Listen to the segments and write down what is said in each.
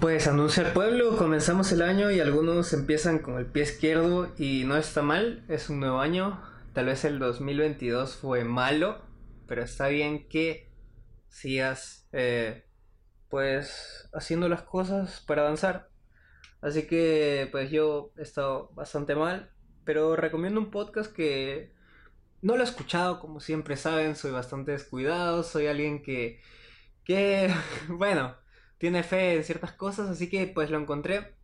Pues anuncia el pueblo, comenzamos el año y algunos empiezan con el pie izquierdo y no está mal, es un nuevo año. Tal vez el 2022 fue malo, pero está bien que sigas eh, pues haciendo las cosas para avanzar. Así que pues yo he estado bastante mal, pero recomiendo un podcast que no lo he escuchado, como siempre saben, soy bastante descuidado, soy alguien que, que bueno, tiene fe en ciertas cosas, así que pues lo encontré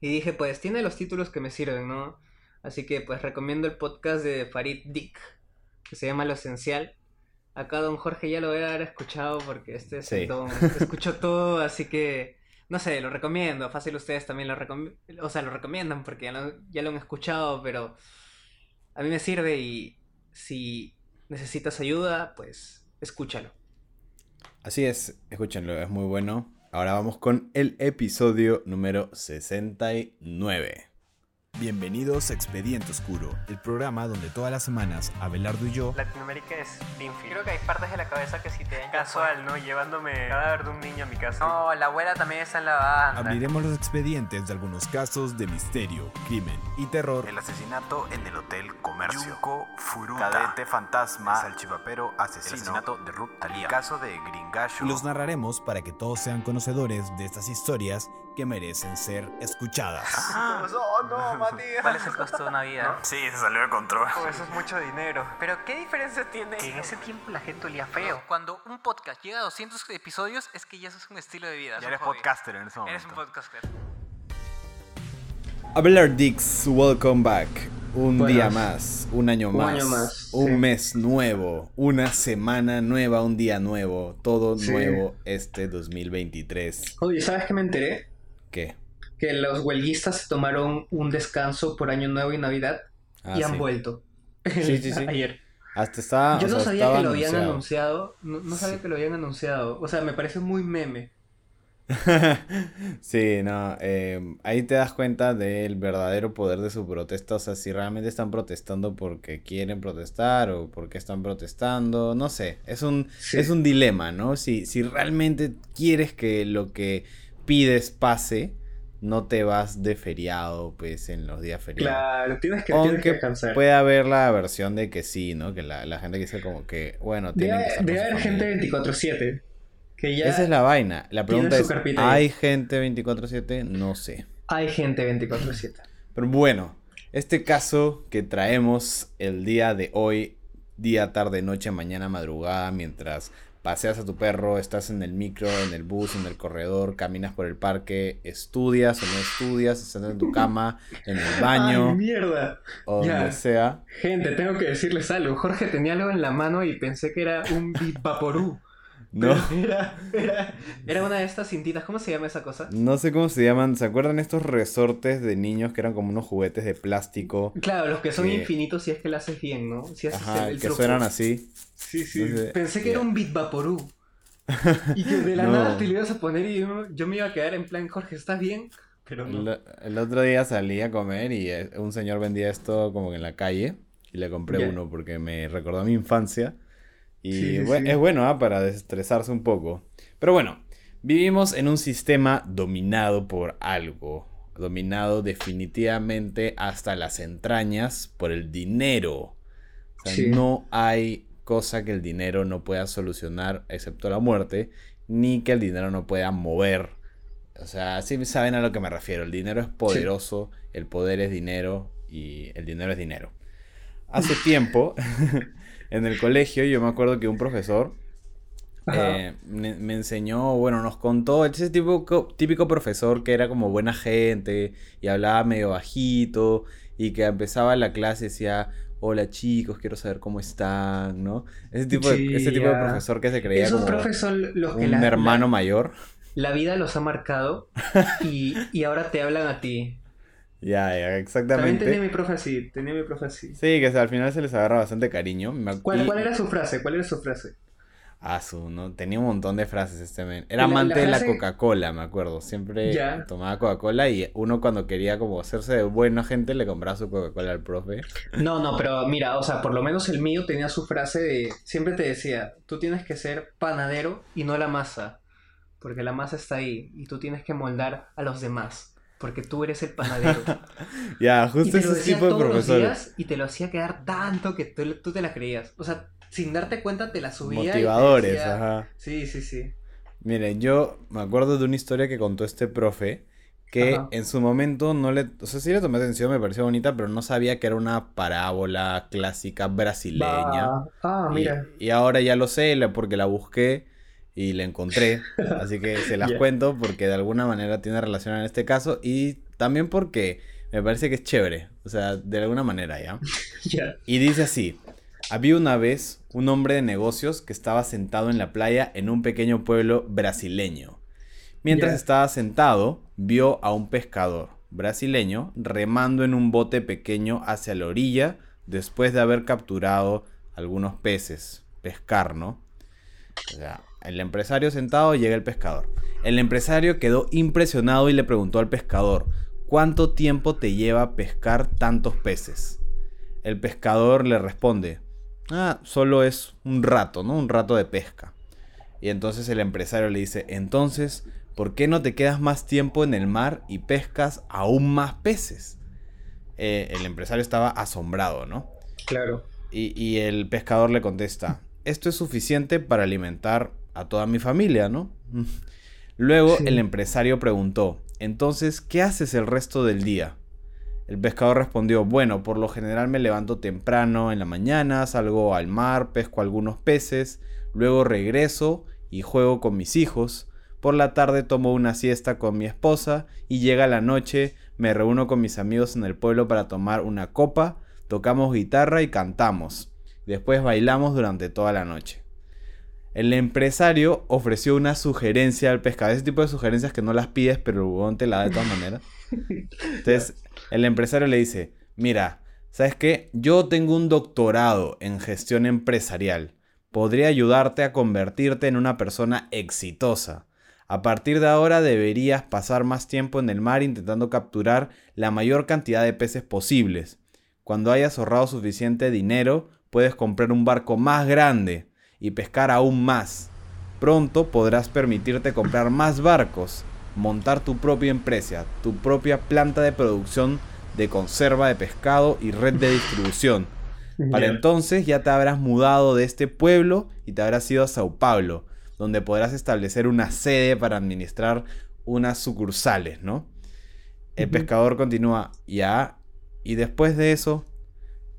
y dije pues tiene los títulos que me sirven, ¿no? Así que pues recomiendo el podcast de Farid Dick, que se llama Lo Esencial. Acá don Jorge ya lo voy a haber escuchado porque este es Sí. don, escucho todo, así que no sé, lo recomiendo. Fácil ustedes también lo recomiendan, o sea, lo recomiendan porque ya lo, ya lo han escuchado, pero a mí me sirve y si necesitas ayuda, pues escúchalo. Así es, escúchenlo, es muy bueno. Ahora vamos con el episodio número 69. Bienvenidos a Expediente Oscuro, el programa donde todas las semanas Abelardo y yo Latinoamérica es Binfield. Creo que hay partes de la cabeza que si te dan casual, ¿no? Llevándome el cadáver de un niño a mi casa. No, la abuela también está en la banda. abriremos los expedientes de algunos casos de misterio, crimen y terror. El asesinato en el Hotel Comercio. Yunko Furuta. Cadete fantasma. El salchipapero asesino. El asesinato de Ruth Talía. El caso de Gringallo. Y los narraremos para que todos sean conocedores de estas historias que merecen ser escuchadas. Oh, no, Matías. ¿Cuál es el costo de una vida? Sí, se salió de control. Oh, eso es mucho dinero. Pero ¿qué diferencia tiene? Que en ese tiempo la gente olía feo. Cuando un podcast llega a 200 episodios es que ya eso es un estilo de vida. Ya eres podcaster en ese momento. Eres un podcaster. Abelard Dix, welcome back. Un Buenas. día más, un año Un más, año más, un sí. mes nuevo, una semana nueva, un día nuevo, todo Sí. nuevo este 2023. Oye, ¿sabes qué me enteré? ¿Qué? Que los huelguistas se tomaron un descanso por Año Nuevo y Navidad Ah, y han sí. vuelto. Sí, sí, sí. Ayer. Hasta estaba. Yo no sea, sabía que lo habían anunciado. anunciado. No, no sabía Sí. que lo habían anunciado. O sea, me parece muy meme. sí, no, eh, ahí te das cuenta del verdadero poder de su protesta, o sea, si realmente están protestando porque quieren protestar o porque están protestando, no sé, es un, Sí. es un dilema, ¿no? Si, si realmente quieres que lo que pides pase, no te vas de feriado, pues, en los días feriados. Claro, tienes que, tienes que descansar. puede haber la versión de que sí, ¿no? Que la, la gente dice como que, bueno, tienen que Debe, haber gente familia. 24-7. Que ya Esa es la vaina. La pregunta es. ¿hay gente 24/7? No sé. hay gente 24-7. Pero bueno, este caso que traemos el día de hoy, día, tarde, noche, mañana, madrugada, mientras paseas a tu perro, estás en el micro, en el bus, en el corredor, caminas por el parque, estudias o no estudias, estás en tu cama, en el baño ¡Ay, mierda! o ya. donde sea. Gente, tengo que decirles algo. Jorge tenía algo en la mano y pensé que era un Vaporú. No, Era, era, era una de estas cintitas. ¿Cómo se llama esa cosa? no sé cómo se llaman. ¿Se acuerdan estos resortes de niños que eran como unos juguetes de plástico? Claro, los que son infinitos si es que lo haces bien, ¿no? Si haces Ajá, el, el que truco. suenan así. Sí, sí. Entonces, Pensé que era un Bit Vaporú. Y que de la No. nada te lo ibas a poner y yo, yo me iba a quedar en plan, Jorge, ¿estás bien? Pero no. El, el otro día salí a comer y eh, un señor vendía esto como que en la calle y le compré uno porque me recordó a mi infancia y Sí, sí, bue- sí. es bueno ¿ah? para desestresarse un poco. Pero bueno, vivimos en un sistema dominado por algo, dominado definitivamente hasta las entrañas por el dinero. O sea, Sí. no hay cosa que el dinero no pueda solucionar excepto la muerte, ni que el dinero no pueda mover. O sea, sí saben a lo que me refiero. El dinero es poderoso, el poder es dinero y el dinero es dinero. Hace tiempo, en el colegio, yo me acuerdo que un profesor eh, me, me enseñó, bueno, nos contó, ese típico, típico profesor que era como buena gente y hablaba medio bajito y que empezaba la clase y decía, hola chicos, quiero saber cómo están, ¿no? Ese tipo, de, ese tipo de profesor que se creía Esos como son los que un la, hermano la, mayor. la vida los ha marcado y, y ahora te hablan a ti. Ya, ya, También exactamente. tenía mi profe así, tenía mi profe así. Sí, que al final se les agarra bastante cariño. ¿Cuál, cuál era su frase? ¿Cuál era su frase? Ah, su, ¿no? Tenía un montón de frases este men. Era La- la amante de la Coca-Cola, me acuerdo. Siempre Ya. tomaba Coca-Cola y uno cuando quería como hacerse de buena gente le compraba su Coca-Cola al profe. No, no, pero mira, o sea, por lo menos el mío tenía su frase de, siempre te decía, tú tienes que ser panadero y no la masa. porque la masa está ahí y tú tienes que moldar a los demás, porque tú eres el panadero. Ya, y justo ese tipo de profesores. y te lo hacía quedar tanto que tú, tú te la creías. O sea, sin darte cuenta te la subía. y Motivadores, decía- ajá. Sí, sí, sí. Miren, yo me acuerdo de una historia que contó este profe que Ajá. en su momento no le, o sea, sí le tomé atención, me pareció bonita, pero no sabía que era una parábola clásica brasileña. Ah, Y- mira. Y, ahora ya lo sé porque la busqué y la encontré, así que se las cuento porque de alguna manera tiene relación en este caso y también porque me parece que es chévere, o sea, de alguna manera, ¿ya? Ya. Y dice así, había una vez un hombre de negocios que estaba sentado en la playa en un pequeño pueblo brasileño. Mientras estaba sentado, vio a un pescador brasileño remando en un bote pequeño hacia la orilla después de haber capturado algunos peces. Pescar, ¿no? O sea, el empresario sentado llega el pescador. El empresario quedó impresionado y le preguntó al pescador, ¿cuánto tiempo te lleva pescar tantos peces? El pescador le responde, ah, solo es un rato, ¿no? Un rato de pesca. Y entonces el empresario le dice, entonces, ¿por qué no te quedas más tiempo en el mar y pescas aún más peces? Eh, el empresario estaba asombrado, ¿no? Claro. Y, y el pescador le contesta, esto es suficiente para alimentar a toda mi familia, ¿no? Luego Sí. el empresario preguntó, entonces, ¿qué haces el resto del día? El pescador respondió, bueno, por lo general me levanto temprano en la mañana, salgo al mar, pesco algunos peces, luego regreso y juego con mis hijos. Por la tarde tomo una siesta con mi esposa y llega la noche, me reúno con mis amigos en el pueblo para tomar una copa, tocamos guitarra y cantamos. Después bailamos durante toda la noche. El empresario ofreció una sugerencia al pescador. Ese tipo de sugerencias que no las pides, pero el huevón te la da de todas maneras. Entonces, el empresario le dice, mira, ¿sabes qué? Yo tengo un doctorado en gestión empresarial. Podría ayudarte a convertirte en una persona exitosa. A partir de ahora deberías pasar más tiempo en el mar intentando capturar la mayor cantidad de peces posibles. Cuando hayas ahorrado suficiente dinero, puedes comprar un barco más grande y pescar aún más. Pronto podrás permitirte comprar más barcos, montar tu propia empresa, tu propia planta de producción de conserva de pescado y red de distribución. Para entonces ya te habrás mudado de este pueblo y te habrás ido a Sao Paulo, donde podrás establecer una sede para administrar unas sucursales, ¿no? El pescador continúa, ya, y después de eso,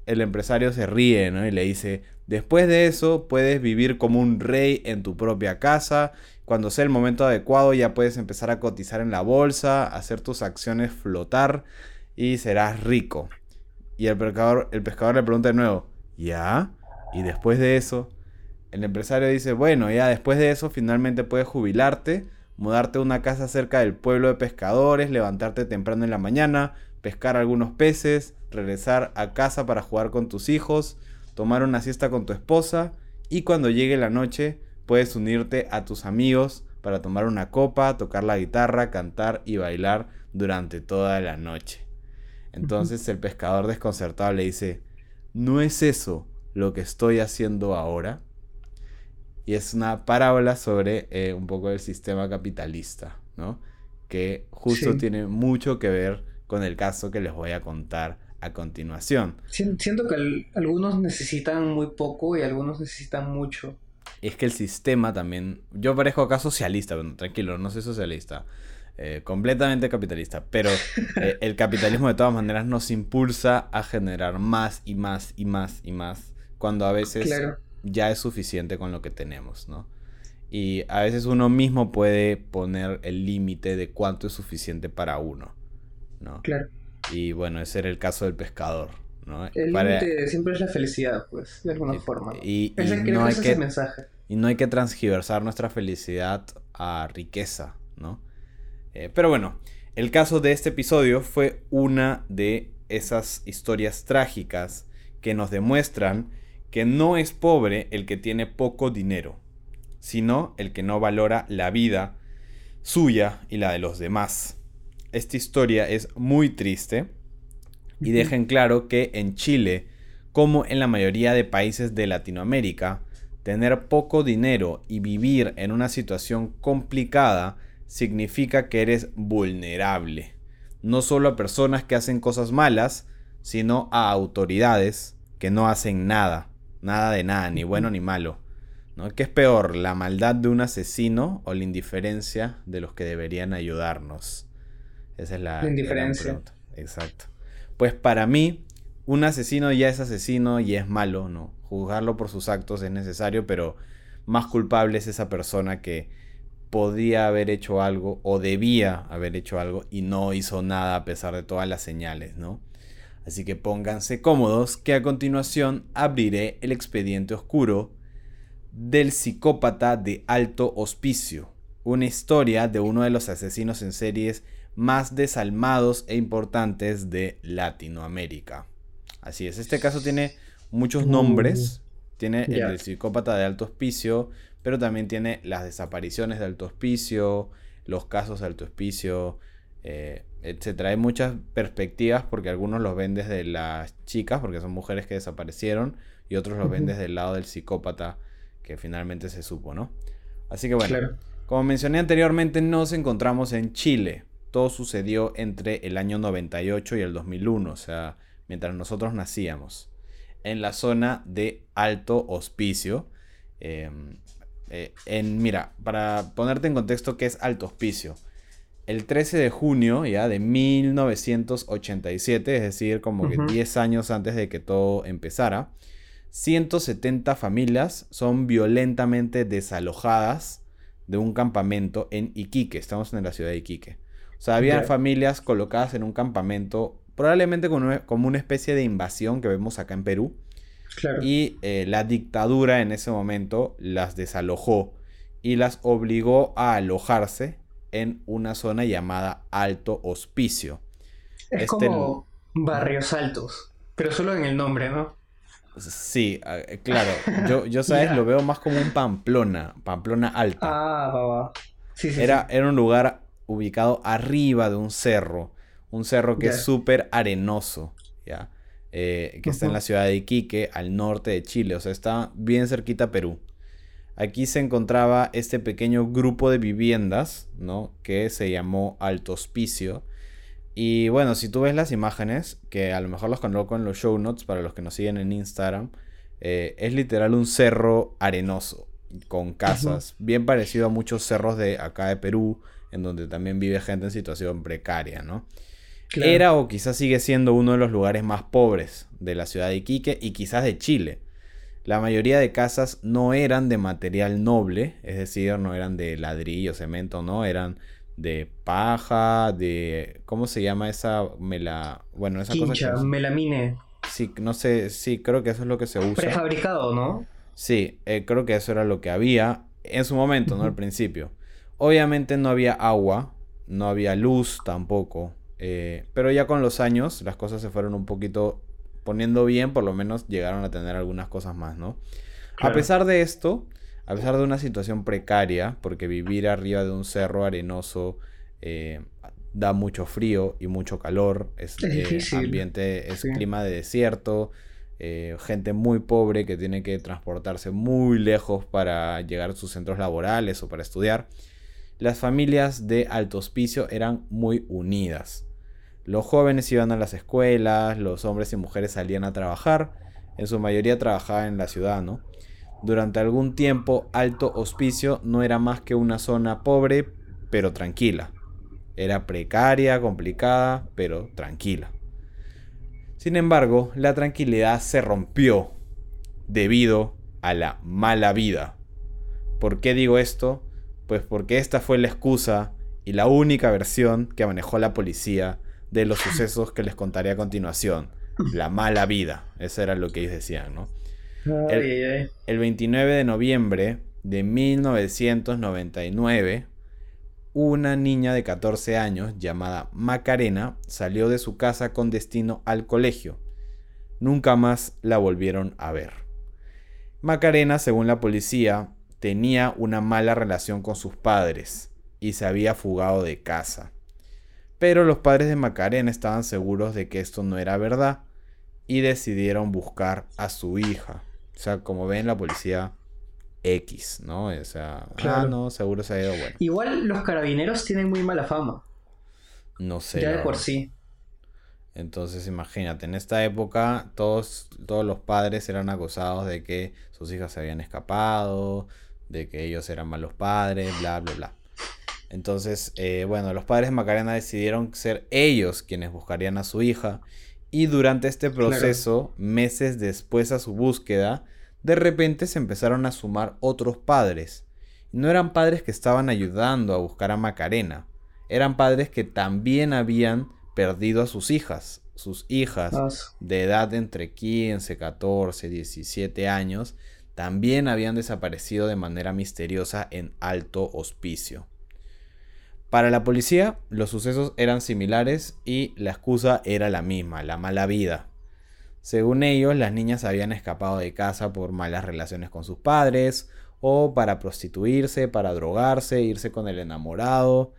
el empresario se ríe, ¿no? Y le dice, después de eso puedes vivir como un rey en tu propia casa, cuando sea el momento adecuado ya puedes empezar a cotizar en la bolsa, hacer tus acciones flotar y serás rico. Y el pescador, el pescador le pregunta de nuevo, ¿ya? Y después de eso, el empresario dice, bueno, ya después de eso finalmente puedes jubilarte, mudarte a una casa cerca del pueblo de pescadores, levantarte temprano en la mañana, pescar algunos peces, regresar a casa para jugar con tus hijos, tomar una siesta con tu esposa y cuando llegue la noche puedes unirte a tus amigos para tomar una copa, tocar la guitarra, cantar y bailar durante toda la noche. Entonces el pescador desconcertado le dice, ¿no es eso lo que estoy haciendo ahora? Y es una parábola sobre eh, un poco el sistema capitalista, ¿no? Que justo Sí. tiene mucho que ver con el caso que les voy a contar a continuación. Sien- Siento que al- algunos necesitan muy poco y algunos necesitan mucho. Es que el sistema también. Yo parezco acá socialista, pero tranquilo, no soy socialista. eh, completamente capitalista. Pero eh, el capitalismo de todas maneras nos impulsa a generar más y más y más y más. Cuando a veces Claro. ya es suficiente con lo que tenemos, ¿no? Y a veces uno mismo puede poner el límite de cuánto es suficiente para uno, ¿no? Claro. Y bueno, ese era el caso del pescador, ¿no? El Para- límite siempre es la felicidad, pues, de alguna y- forma. y- y Ese, no que hay ese que- es el mensaje. Y no hay que transgiversar nuestra felicidad a riqueza, ¿no? Eh, pero bueno, el caso de este episodio fue una de esas historias trágicas que nos demuestran que no es pobre el que tiene poco dinero, sino el que no valora la vida suya y la de los demás. Esta historia es muy triste y deja en claro que en Chile, como en la mayoría de países de Latinoamérica, Tener poco dinero y vivir en una situación complicada significa que eres vulnerable. No solo a personas que hacen cosas malas, sino a autoridades que no hacen nada. Nada de nada, ni bueno ni malo. ¿no? ¿Qué es peor, la maldad de un asesino o la indiferencia de los que deberían ayudarnos? Esa es la, La indiferencia. Exacto. Pues para mí, un asesino ya es asesino y es malo, ¿no? Juzgarlo por sus actos es necesario, pero más culpable es esa persona que podía haber hecho algo o debía haber hecho algo y no hizo nada a pesar de todas las señales, ¿no? Así que pónganse cómodos que a continuación abriré el expediente oscuro del psicópata de alto hospicio, una historia de uno de los asesinos en series más desalmados e importantes de Latinoamérica. Así es, este caso tiene muchos nombres, tiene el del psicópata de alto hospicio, pero también tiene las desapariciones de alto hospicio, los casos de alto hospicio, eh, etcétera. Hay muchas perspectivas porque algunos los ven desde las chicas, porque son mujeres que desaparecieron, y otros los ven desde el lado del psicópata, que finalmente se supo, ¿no? Así que bueno, Claro. como mencioné anteriormente, nos encontramos en Chile. Todo sucedió entre el año 98 y el 2001, o sea, mientras nosotros nacíamos, en la zona de Alto Hospicio. Eh, eh, en, mira, para ponerte en contexto, ¿qué es Alto Hospicio? El 13 de junio ya de 1987, es decir, como que Ujú. 10 años antes de que todo empezara, 170 familias son violentamente desalojadas de un campamento en Iquique. Estamos en la ciudad de Iquique. O sea, había familias colocadas en un campamento, probablemente como una, como una especie de invasión que vemos acá en Perú. Claro. Y eh, la dictadura en ese momento las desalojó y las obligó a alojarse en una zona llamada Alto Hospicio. es este como barrios altos, pero solo en el nombre, ¿no? Sí, eh, claro. Yo, yo sabes, lo veo más como un Pamplona, Pamplona Alta. Ah, va, va. Sí, sí, Era, sí. era un lugar ubicado arriba de un cerro. Un cerro que es súper arenoso, ¿ya? Eh, que está en la ciudad de Iquique, al norte de Chile. O sea, está bien cerquita a Perú. Aquí se encontraba este pequeño grupo de viviendas, ¿no? Que se llamó Alto Hospicio. Y bueno, si tú ves las imágenes, que a lo mejor los coloco en los show notes para los que nos siguen en Instagram, eh, es literal un cerro arenoso, con casas, bien parecido a muchos cerros de acá de Perú, en donde también vive gente en situación precaria, ¿no? Claro. Era o quizás sigue siendo uno de los lugares más pobres de la ciudad de Iquique y quizás de Chile. La mayoría de casas no eran de material noble, es decir, no eran de ladrillo, cemento, no, eran de paja, de ¿cómo se llama esa mela, bueno, esa cosa Quincha, que melamine, sí, no sé, sí, creo que eso es lo que se usa. prefabricado, ¿no? Sí, eh, creo que eso era lo que había en su momento, ¿no? Al principio. Obviamente no había agua, no había luz tampoco, eh, pero ya con los años las cosas se fueron un poquito poniendo bien, por lo menos llegaron a tener algunas cosas más, ¿no? A pesar de esto, a pesar de una situación precaria, porque vivir arriba de un cerro arenoso eh, da mucho frío y mucho calor, es, Es eh, ambiente, es sí. clima de desierto, eh, gente muy pobre que tiene que transportarse muy lejos para llegar a sus centros laborales o para estudiar. Las familias de alto hospicio eran muy unidas. Los jóvenes iban a las escuelas, los hombres y mujeres salían a trabajar, en su mayoría trabajaban en la ciudad, ¿no? Durante algún tiempo, Alto Hospicio no era más que una zona pobre, pero tranquila. Era precaria, complicada, pero tranquila. Sin embargo, la tranquilidad se rompió debido a la mala vida. ¿Por qué digo esto? Pues porque esta fue la excusa y la única versión que manejó la policía de los sucesos que les contaré a continuación. La mala vida. Eso era lo que ellos decían, ¿no? Ay. El 29 de noviembre de 1999, una niña de 14 años llamada Macarena salió de su casa con destino al colegio. Nunca más la volvieron a ver. Macarena, según la policía, tenía una mala relación con sus padres y se había fugado de casa. Pero los padres de Macarena estaban seguros de que esto no era verdad y decidieron buscar a su hija. O sea, como ven, la policía X, ¿no? O sea, ah, Claro. no, seguro se ha ido bueno. Igual los carabineros tienen muy mala fama. No sé. ya de por sí. Entonces, imagínate, en esta época todos, todos los padres eran acusados de que sus hijas se habían escapado, de que ellos eran malos padres, bla, bla, bla. Entonces, eh, bueno, los padres de Macarena decidieron ser ellos quienes buscarían a su hija y durante este Claro. proceso, meses después a su búsqueda, de repente se empezaron a sumar otros padres. No eran padres que estaban ayudando a buscar a Macarena, eran padres que también habían perdido a sus hijas. Sus hijas de edad entre 15, 14, 17 años también habían desaparecido de manera misteriosa en alto hospicio. Para la policía, los sucesos eran similares y la excusa era la misma, la mala vida. Según ellos, las niñas habían escapado de casa por malas relaciones con sus padres, o para prostituirse, para drogarse, irse con el enamorado,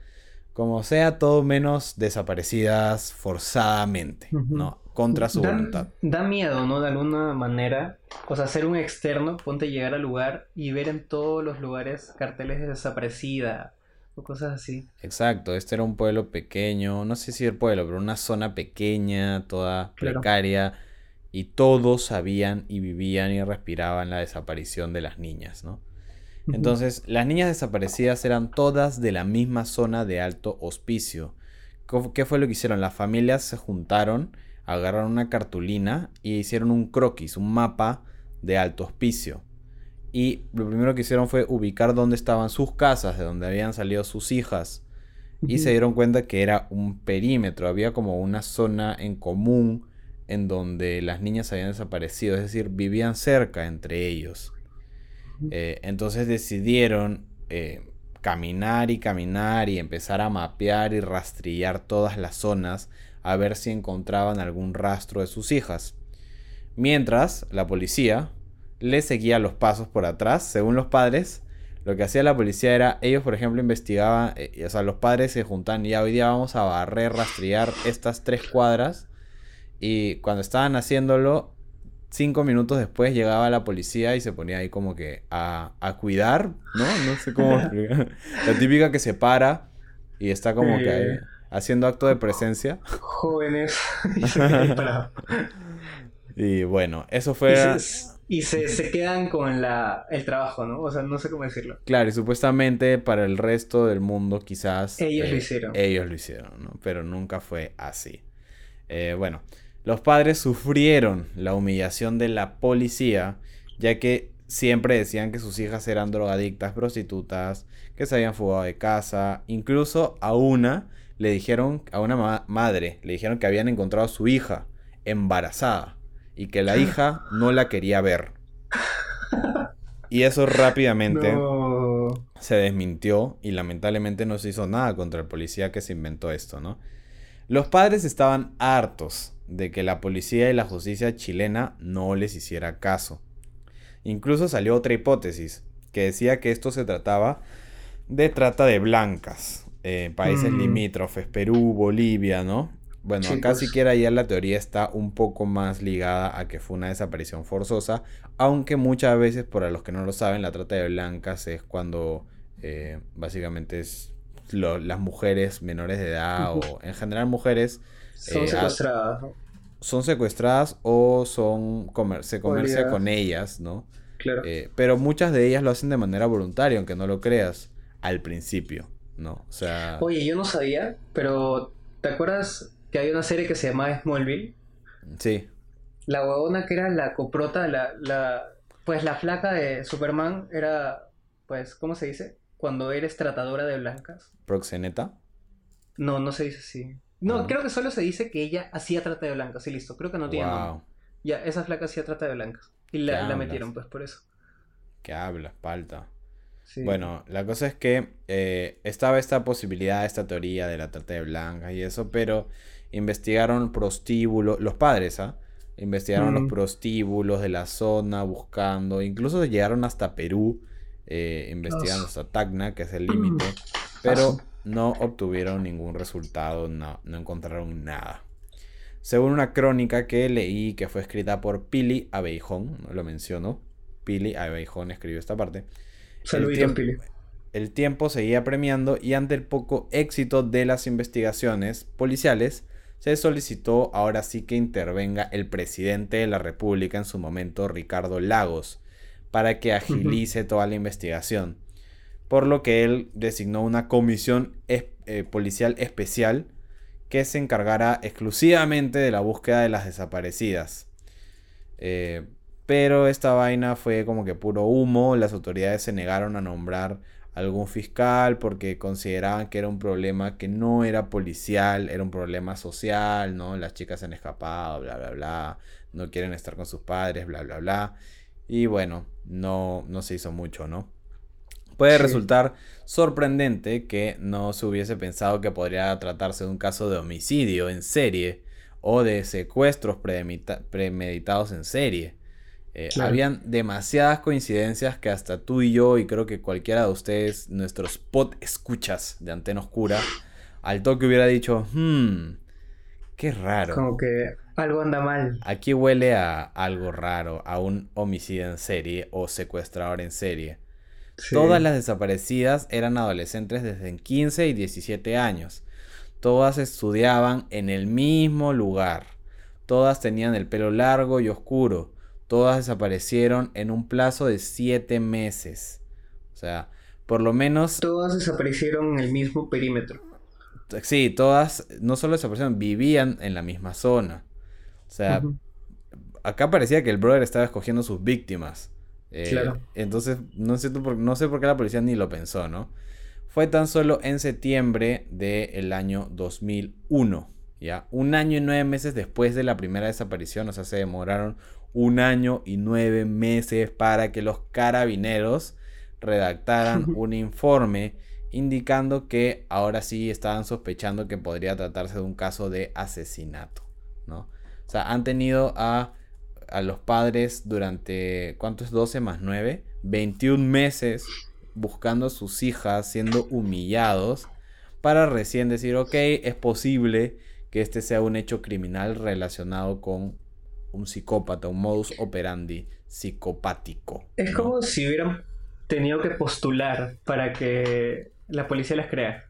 como sea, todo menos desaparecidas forzadamente. ¿no? Contra su da, voluntad. da miedo, ¿no? De alguna manera. O sea, ser un externo, ponte a llegar al lugar y ver en todos los lugares carteles de desaparecida o cosas así. Exacto, este era un pueblo pequeño, no sé si el pueblo, pero una zona pequeña, toda Claro. precaria, y todos sabían y vivían y respiraban la desaparición de las niñas, ¿no? Entonces, las niñas desaparecidas eran todas de la misma zona de alto hospicio. ¿Qué fue lo que hicieron? Las familias se juntaron, agarraron una cartulina y hicieron un croquis, un mapa de alto hospicio. Y lo primero que hicieron fue ubicar dónde estaban sus casas, de donde habían salido sus hijas. Y se dieron cuenta que era un perímetro, había como una zona en común en donde las niñas habían desaparecido, es decir, vivían cerca entre ellos. Eh, entonces decidieron eh, caminar y caminar y empezar a mapear y rastrillar todas las zonas a ver si encontraban algún rastro de sus hijas. Mientras la policía le seguía los pasos por atrás, según los padres, lo que hacía la policía era, ellos por ejemplo investigaban, eh, o sea, los padres se juntaban y ya hoy día vamos a barrer, rastrillar estas tres cuadras y cuando estaban haciéndolo, cinco minutos después llegaba la policía y se ponía ahí como que a, a cuidar, ¿no? No sé cómo explicar. La típica que se para y está como que ahí. Haciendo acto de presencia. Jóvenes. y se bueno, eso Y fue... se, y se, se quedan con la, el trabajo, ¿no? O sea, no sé cómo decirlo. Claro, y supuestamente para el resto del mundo quizás... Ellos lo eh, hicieron. Ellos lo hicieron, ¿no? Pero nunca fue así. Eh, bueno, los padres sufrieron la humillación de la policía, ya que siempre decían que sus hijas eran drogadictas, prostitutas, que se habían fugado de casa. Incluso a una le dijeron, a una ma- madre, le dijeron que habían encontrado a su hija embarazada y que la hija no la quería ver. Y eso rápidamente No. se desmintió y lamentablemente no se hizo nada contra el policía que se inventó esto, ¿no? Los padres estaban hartos de que la policía y la justicia chilena no les hiciera caso. Incluso salió otra hipótesis que decía que esto se trataba de trata de blancas, eh, países Mm. limítrofes, Perú, Bolivia, ¿no? Bueno, Sí, acá pues. siquiera ya la teoría está un poco más ligada a que fue una desaparición forzosa, aunque muchas veces, para los que no lo saben, la trata de blancas es cuando eh, básicamente es lo- las mujeres menores de edad o en general mujeres Son Eh, secuestradas. ¿no? son secuestradas o son comer- se comercia con ellas, ¿no? Claro. Eh, pero muchas de ellas lo hacen de manera voluntaria, aunque no lo creas, al principio, ¿no? O sea, Oye, yo no sabía, pero ¿te acuerdas que hay una serie que se llamaba Smallville? sí, La huevona que era la coprota, la, la, pues la flaca de Superman era, pues, ¿cómo se dice? Cuando eres tratadora de blancas. proxeneta. No, no se dice así. No, Ah. creo que solo se dice que ella hacía trata de blancas y listo. Creo que no tiene nombre. Ya, esa flaca hacía trata de blancas. Y ¿Qué la, la metieron, pues, por eso. que hablas, palta. Sí. Bueno, la cosa es que eh, estaba esta posibilidad, esta teoría de la trata de blancas y eso, pero investigaron prostíbulos, los padres, ¿ah? Investigaron Mm. los prostíbulos de la zona buscando, incluso llegaron hasta Perú, eh, investigando hasta Tacna, que es el límite, pero no obtuvieron ningún resultado, no, no encontraron nada. Según una crónica que leí que fue escrita por Pili Abeijón, lo menciono, Pili, Abeijón escribió esta parte. Saluditos, el, Pili. el tiempo seguía premiando y ante el poco éxito de las investigaciones policiales, se solicitó ahora sí que intervenga el presidente de la República en su momento, Ricardo Lagos, para que agilice toda la investigación. Por lo que él designó una comisión eh, policial especial que se encargara exclusivamente de la búsqueda de las desaparecidas. Eh, pero esta vaina fue como que puro humo, las autoridades se negaron a nombrar algún fiscal porque consideraban que era un problema que no era policial, era un problema social, ¿no? Las chicas se han escapado, bla, bla, bla, no quieren estar con sus padres, bla, bla, bla. Y bueno, no, no se hizo mucho, ¿no? Puede Sí. resultar sorprendente que no se hubiese pensado que podría tratarse de un caso de homicidio en serie o de secuestros premedita- premeditados en serie. Eh, Claro. Habían demasiadas coincidencias que hasta tú y yo, y creo que cualquiera de ustedes, nuestros pod escuchas de Antena Oscura, al toque hubiera dicho, hmm, qué raro. Como que algo anda mal. Aquí huele a algo raro, a un homicidio en serie o secuestrador en serie. Sí. Todas las desaparecidas eran adolescentes desde 15 y 17 años. Todas estudiaban en el mismo lugar. Todas tenían el pelo largo y oscuro. Todas desaparecieron en un plazo de 7 meses. O sea, por lo menos Todas desaparecieron en el mismo perímetro. Sí, todas no solo desaparecieron, vivían en la misma zona. O sea, acá parecía que el brother estaba escogiendo sus víctimas. Eh, Claro. Entonces, no sé, por, no sé por qué la policía ni lo pensó, ¿no? Fue tan solo en septiembre del año 2001, ¿ya? Un año y nueve meses después de la primera desaparición, o sea, se demoraron un año y nueve meses para que los carabineros redactaran un informe indicando que ahora sí estaban sospechando que podría tratarse de un caso de asesinato, ¿no? O sea, han tenido a, a los padres durante, ¿cuánto es 12 más 9? 21 meses buscando a sus hijas, siendo humillados, para recién decir, ok, es posible que este sea un hecho criminal relacionado con un psicópata, un modus operandi psicopático. Es como si hubieran tenido que postular para que la policía las crea.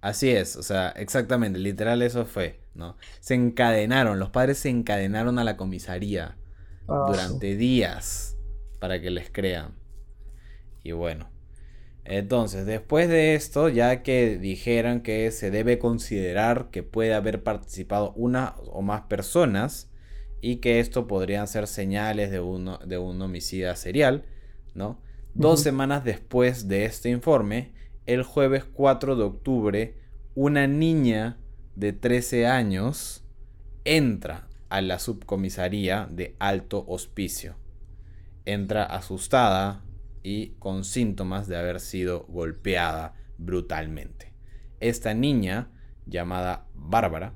Así es, o sea, exactamente, literal eso fue, ¿no? Se encadenaron, los padres se encadenaron a la comisaría Ah, durante días para que les crean. Y bueno, entonces, después de esto, ya que dijeran que se debe considerar que puede haber participado una o más personas y que esto podrían ser señales de, uno, de un homicida serial, ¿no? Dos semanas después de este informe, el jueves 4 de octubre, una niña de 13 años entra a la subcomisaría de alto hospicio. Entra asustada y con síntomas de haber sido golpeada brutalmente. Esta niña, llamada Bárbara,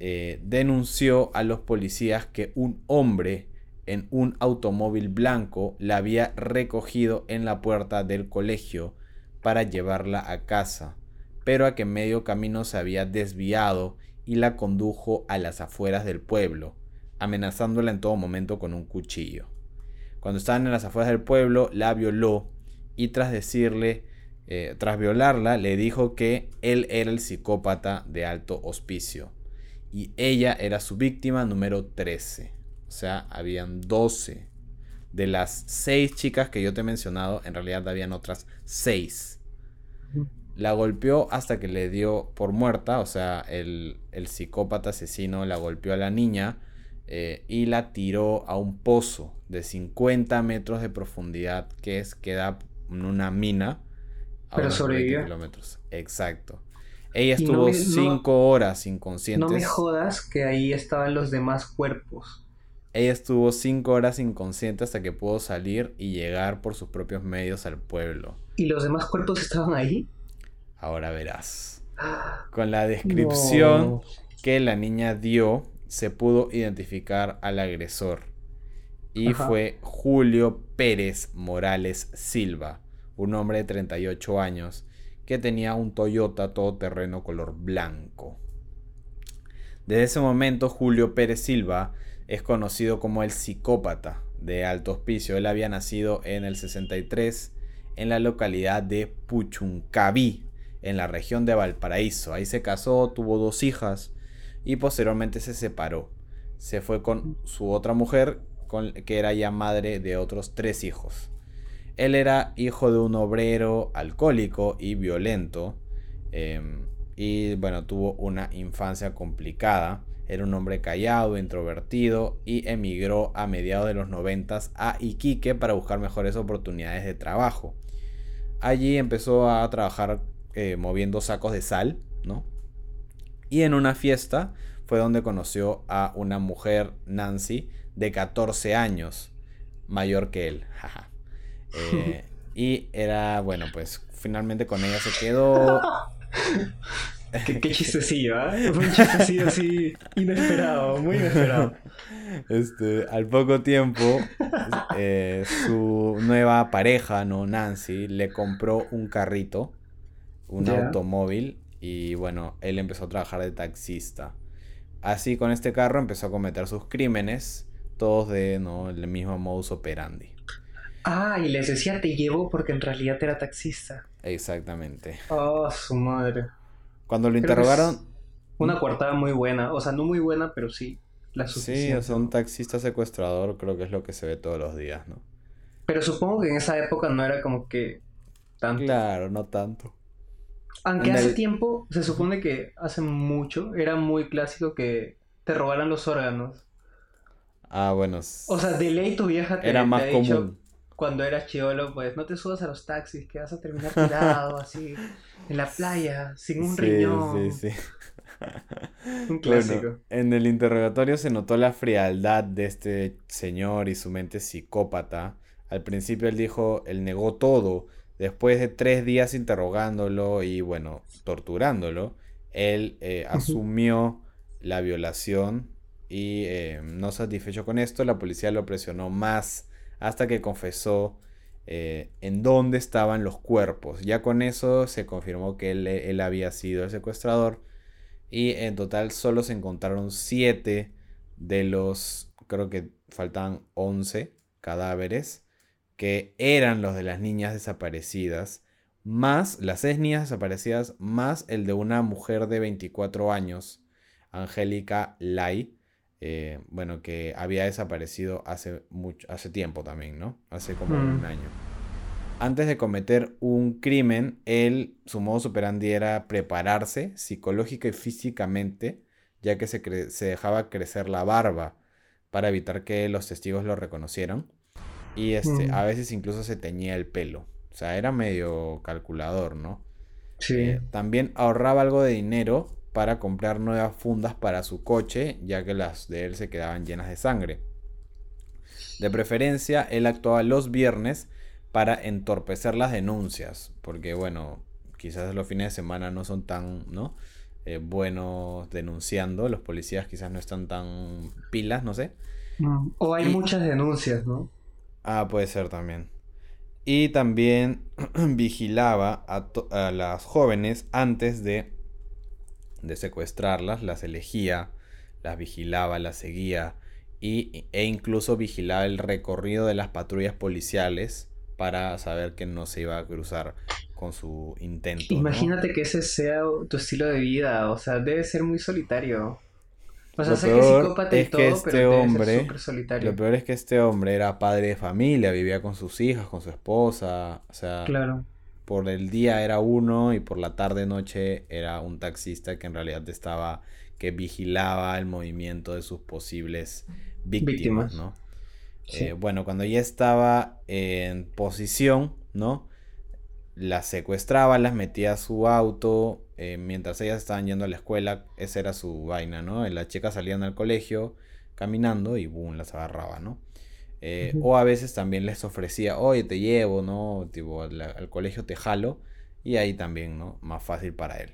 eh, denunció a los policías que un hombre en un automóvil blanco la había recogido en la puerta del colegio para llevarla a casa, pero a que medio camino se había desviado y la condujo a las afueras del pueblo, amenazándola en todo momento con un cuchillo. Cuando estaban en las afueras del pueblo, la violó y tras decirle, eh, tras violarla, le dijo que él era el psicópata de alto hospicio y ella era su víctima número 13. O sea, habían 12. De las 6 chicas que yo te he mencionado, en realidad habían otras 6. Ujú. La golpeó hasta que le dio por muerta, o sea, el, el psicópata asesino la golpeó a la niña eh, y la tiró a un pozo de 50 metros de profundidad que es queda en una mina a Pero unos 20 sobrevivió. kilómetros. Exacto. Ella Y no estuvo me- no- 5 horas No inconsciente. me jodas que ahí estaban los demás cuerpos. Ella estuvo 5 horas inconsciente hasta que pudo salir y llegar por sus propios medios al pueblo. ¿Y los demás cuerpos estaban ahí? Ahora verás. Con la descripción No. que la niña dio, se pudo identificar al agresor. Y Ajá. fue Julio Pérez Morales Silva, un hombre de 38 años que tenía un Toyota todoterreno color blanco. Desde ese momento, Julio Pérez Silva es conocido como el psicópata de alto hospicio. Él había nacido en el 63 en la localidad de Puchuncaví, en la región de Valparaíso. Ahí se casó, tuvo dos hijas y posteriormente se separó. Se fue con su otra mujer, con, que era ya madre de otros tres hijos. Él era hijo de un obrero alcohólico y violento. Em, y bueno, tuvo una infancia complicada. Era un hombre callado, introvertido y emigró a mediados de los noventas a Iquique para buscar mejores oportunidades de trabajo. Allí empezó a trabajar eh, moviendo sacos de sal, ¿no? Y en una fiesta fue donde conoció a una mujer, Nancy, de 14 años, mayor que él. Eh, y era, bueno, pues finalmente con ella se quedó. qué, qué chistecillo, ¿eh? Fue un chistecillo así inesperado, muy inesperado. Este, al poco tiempo, eh, su nueva pareja, ¿no? Nancy, le compró un carrito un automóvil y bueno, él empezó a trabajar de taxista. Así con este carro empezó a cometer sus crímenes, todos de ¿no? el mismo modus operandi. Ah, y les decía te llevo porque en realidad era taxista. Exactamente. Oh, su madre. Cuando lo interrogaron... Una coartada muy buena, o sea, no muy buena, pero sí la Sí, o sea, un taxista secuestrador creo que es lo que se ve todos los días, ¿no? Pero supongo que en esa época no era como que tanto. Claro, no tanto. Aunque hace tiempo, se supone que hace mucho, era muy clásico que te robaran los órganos. Ah, bueno. O sea, de ley tu vieja te, era más común. cuando eras chiolo, pues no te subas a los taxis, que vas a terminar tirado así en la playa, sin un riñón. Sí, sí. un clásico. en el interrogatorio se notó la frialdad de este señor y su mente psicópata. Al principio él dijo, él negó todo, Después de tres días interrogándolo y bueno, torturándolo, él eh, asumió la violación y eh, no satisfecho con esto, la policía lo presionó más hasta que confesó eh, en dónde estaban los cuerpos. Ya con eso se confirmó que él, él, había sido el secuestrador y en total solo se encontraron siete de los, creo que faltan 11 cadáveres que eran los de las niñas desaparecidas, más las seis niñas desaparecidas, más el de una mujer de 24 años, Angélica Lai, eh, bueno, que había desaparecido hace, mucho, hace tiempo también, ¿no? Hace como un mm. año. Antes de cometer un crimen, él, su modo superandi era prepararse psicológica y físicamente, ya que se, se dejaba crecer la barba para evitar que los testigos lo reconocieran. Y este, a veces incluso se teñía el pelo. O sea, era medio calculador, ¿no? Sí. Eh, también ahorraba algo de dinero para comprar nuevas fundas para su coche, ya que las de él se quedaban llenas de sangre. De preferencia, él actuaba los viernes para entorpecer las denuncias, porque bueno, quizás los fines de semana no son tan, ¿no? Eh, buenos denunciando, los policías quizás no están tan pilas, no sé. Mm, o hay muchas denuncias, ¿no? Ah, puede ser también. Y también vigilaba a, las jóvenes antes de, secuestrarlas, las elegía, las vigilaba, las seguía y, e incluso vigilaba el recorrido de las patrullas policiales para saber que no se iba a cruzar con su intento. Imagínate que ese sea tu estilo de vida, o sea, debe ser muy solitario. O sea, sé que es psicópata y todo, que este pero hombre, solitario. Lo peor es que este hombre era padre de familia, vivía con sus hijas, con su esposa, o sea, claro. por el día era uno y por la tarde noche era un taxista que en realidad estaba que vigilaba el movimiento de sus posibles víctimas, ¿no? Eh, bueno, cuando ya estaba en posición, ¿no? Las secuestraba, las metía a su auto, eh, mientras ellas estaban yendo a la escuela, esa era su vaina, ¿no? Las chicas salían al colegio caminando y boom, las agarraba, ¿no? Eh, o a veces también les ofrecía, oye, te llevo, ¿no? Tipo, al, colegio te jalo. Y ahí también, ¿no? Más fácil para él.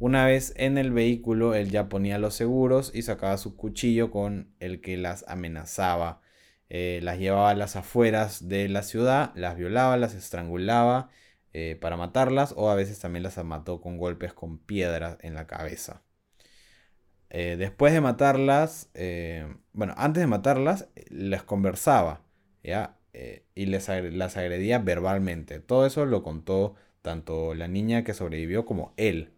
Una vez en el vehículo, él ya ponía los seguros y sacaba su cuchillo con el que las amenazaba. Eh, las llevaba a las afueras de la ciudad, las violaba, las estrangulaba eh, para matarlas o a veces también las mató con golpes con piedras en la cabeza. Eh, después de matarlas, eh, bueno, antes de matarlas, les conversaba. ¿ya? Y les las agredía verbalmente. Todo eso lo contó tanto la niña que sobrevivió como él.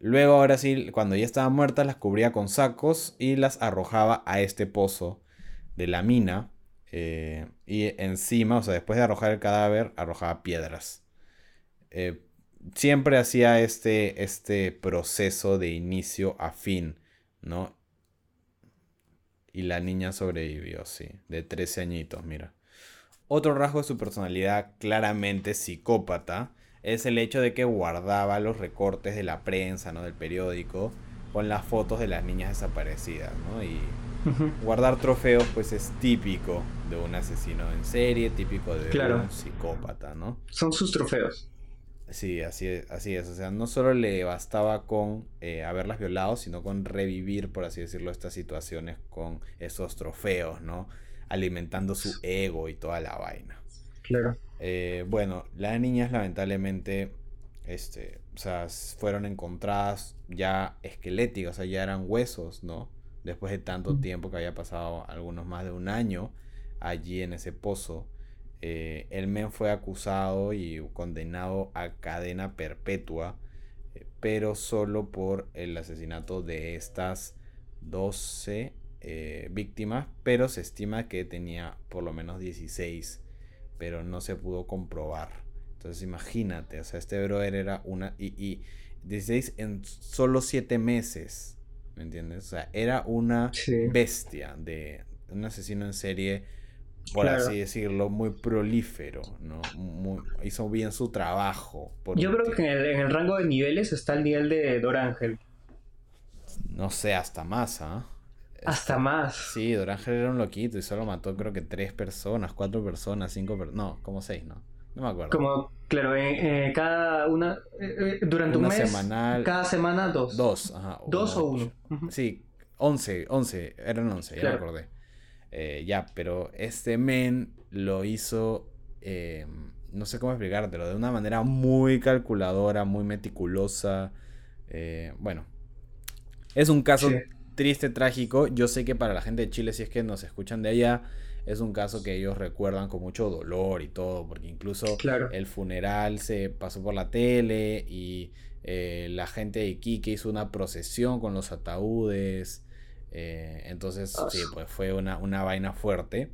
Luego, ahora sí, cuando ya estaban muertas, las cubría con sacos y las arrojaba a este pozo de la mina. Y encima, o sea, después de arrojar el cadáver, arrojaba piedras. Eh, siempre hacía este, este proceso de inicio a fin, ¿no? Y la niña sobrevivió, sí, de 13 añitos, mira. Otro rasgo de su personalidad claramente psicópata es el hecho de que guardaba los recortes de la prensa, ¿no? Del periódico, con las fotos de las niñas desaparecidas, ¿no? Y guardar trofeos, pues es típico de un asesino en serie, típico de un psicópata, ¿no? Son sus trofeos. Sí, así es, así es. O sea, no solo le bastaba con eh, haberlas violado, sino con revivir, por así decirlo, estas situaciones con esos trofeos, ¿no? Alimentando su ego y toda la vaina. Claro. Eh, bueno, las niñas lamentablemente, este, o sea, fueron encontradas ya esqueléticas, o sea, ya eran huesos, ¿no? Después de tanto tiempo que había pasado, algunos más de un año, allí en ese pozo. Eh, el men fue acusado y condenado a cadena perpetua, eh, pero solo por el asesinato de estas 12 eh, víctimas, pero se estima que tenía por lo menos 16, pero no se pudo comprobar. Entonces imagínate, o sea, este brother era una... Y, y 16 en solo 7 meses, ¿me entiendes? O sea, era una bestia de un asesino en serie por así decirlo, muy prolífero, ¿no? hizo bien su trabajo. Yo creo que en el, rango de niveles está el nivel de Dorángel. No sé, hasta más, ¿ah? Hasta más. Sí, Dorángel era un loquito y solo mató creo que tres personas, cuatro personas, cinco personas. No, como seis, ¿no? No me acuerdo. Como, claro, eh, cada una. Eh, eh, durante un mes. Semanal, cada semana dos. Dos, ajá. Dos o uno. Sí, once, once, eran once, ya me acordé. Eh, ya, pero este men lo hizo, eh, no sé cómo explicártelo, de una manera muy calculadora, muy meticulosa. Eh, bueno, es un caso triste, trágico. Yo sé que para la gente de Chile, si es que nos escuchan de allá, es un caso que ellos recuerdan con mucho dolor y todo, porque incluso el funeral se pasó por la tele y la gente de Iquique hizo una procesión con los ataúdes. Eh, entonces, sí, pues fue una, vaina fuerte.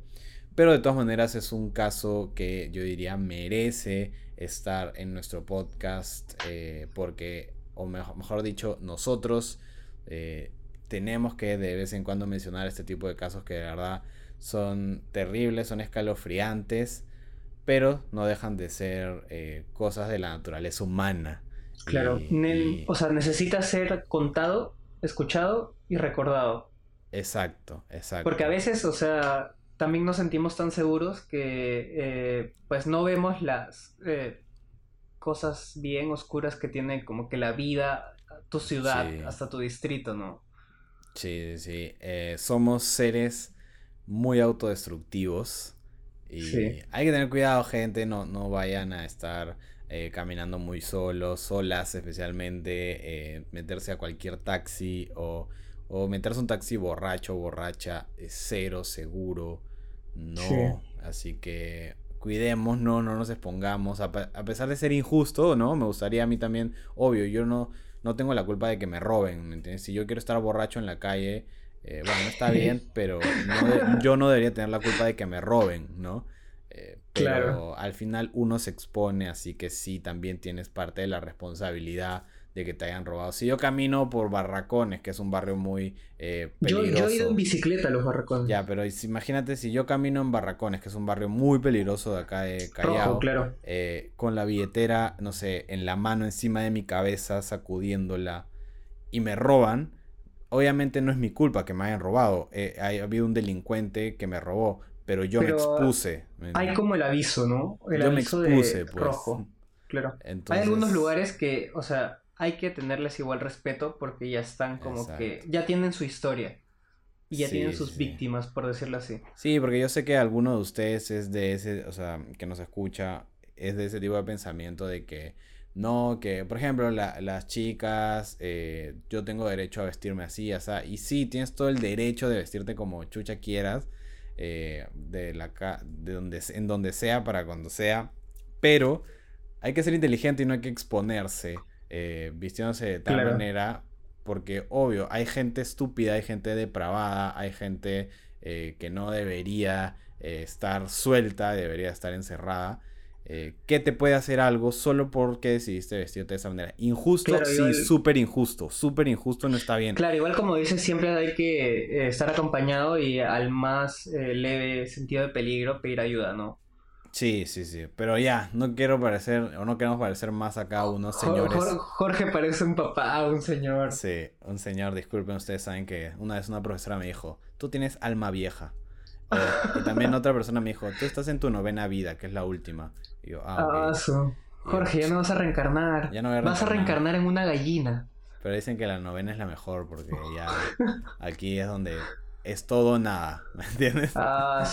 Pero de todas maneras es un caso que yo diría merece estar en nuestro podcast eh, porque, o mejor, dicho, nosotros eh, tenemos que de vez en cuando mencionar este tipo de casos que de verdad son terribles, son escalofriantes, pero no dejan de ser cosas de la naturaleza humana. Claro, o sea, necesita ser contado, escuchado y recordado. Exacto, exacto. Porque a veces, o sea, también nos sentimos tan seguros que eh, pues no vemos las eh, cosas bien oscuras que tiene como que la vida, tu ciudad, hasta tu distrito, ¿no? Sí, sí. Eh, somos seres muy autodestructivos. Y hay que tener cuidado, gente. No, no vayan a estar caminando muy solos, solas especialmente. meterse a cualquier taxi o o meterse un taxi borracho o borracha es cero seguro. No. Así que cuidemos, no, no nos expongamos. A, pesar de ser injusto, ¿no? Me gustaría a mí también, obvio, yo no, no tengo la culpa de que me roben, ¿me entiendes? Si yo quiero estar borracho en la calle, eh, bueno, no está bien, pero yo no debería tener la culpa de que me roben, ¿no? Eh, pero claro. al final uno se expone, así que sí, también tienes parte de la responsabilidad de que te hayan robado. Si yo camino por Barracones, que es un barrio muy eh, peligroso. Yo, he ido en bicicleta a los Barracones. Ya, pero imagínate si yo camino en Barracones, que es un barrio muy peligroso de acá de Callao. claro. Eh, con la billetera, no sé, en la mano encima de mi cabeza, sacudiéndola, y me roban. Obviamente no es mi culpa que me hayan robado. Eh, ha habido un delincuente que me robó, pero yo me expuse. hay como el aviso, ¿no? El yo aviso me expuse, pues. rojo. Claro. Hay algunos lugares que, o sea, hay que tenerles igual respeto porque ya están como que ya tienen su historia y ya tienen sus víctimas, por decirlo así. Sí, porque yo sé que alguno de ustedes es de ese, o sea, que nos escucha, es de ese tipo de pensamiento de que no, que por ejemplo las chicas, eh, yo tengo derecho a vestirme así, o sea, y sí, tienes todo el derecho de vestirte como chucha quieras, eh, de la de donde, en donde sea para cuando sea. Pero hay que ser inteligente y no hay que exponerse eh, vistiéndose de tal manera. Porque, obvio, hay gente estúpida, hay gente depravada, hay gente eh, que no debería estar suelta, debería estar encerrada. Eh, que te puede hacer algo solo porque decidiste vestirte de esa manera. Injusto, sí, súper injusto, súper injusto, no está bien. Claro, igual como dices, siempre hay que eh, estar acompañado y al más eh, leve sentido de peligro pedir ayuda, ¿no? Sí, sí, sí, pero ya, no quiero parecer, o no queremos parecer más acá unos señores. Jorge parece un papá, un señor. Sí, un señor, disculpen, ustedes saben que una vez una profesora me dijo, tú tienes alma vieja. y también otra persona me dijo, tú estás en tu novena vida, que es la última. Ah, Jorge, ya no vas a reencarnar. Vas a reencarnar en una gallina. Pero dicen que la novena es la mejor porque ya aquí es donde es todo nada, ¿me entiendes? Ah,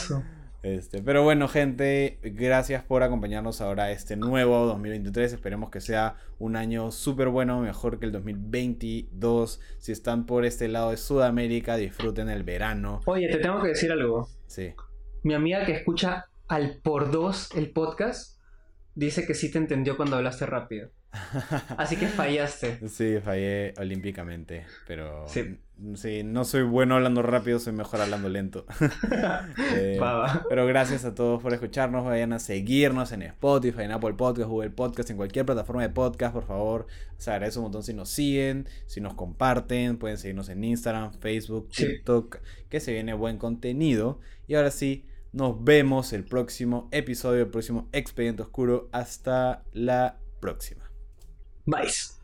este, pero bueno, gente, gracias por acompañarnos ahora a este nuevo 2023. Esperemos que sea un año súper bueno, mejor que el 2022. Si están por este lado de Sudamérica, disfruten el verano. Oye, te tengo que decir algo. Sí. Mi amiga que escucha al por dos el podcast dice que sí te entendió cuando hablaste rápido. Así que fallaste. Sí, fallé olímpicamente, pero sí. Sí. no soy bueno hablando rápido, soy mejor hablando lento. Eh, pero gracias a todos por escucharnos, vayan a seguirnos en Spotify, en Apple Podcast, Google Podcast, en cualquier plataforma de podcast, por favor. Se agradece un montón si nos siguen, si nos comparten, pueden seguirnos en Instagram, Facebook, TikTok, que se viene buen contenido. Y ahora sí, nos vemos el próximo episodio, el próximo Expediente Oscuro. Hasta la próxima. Bye.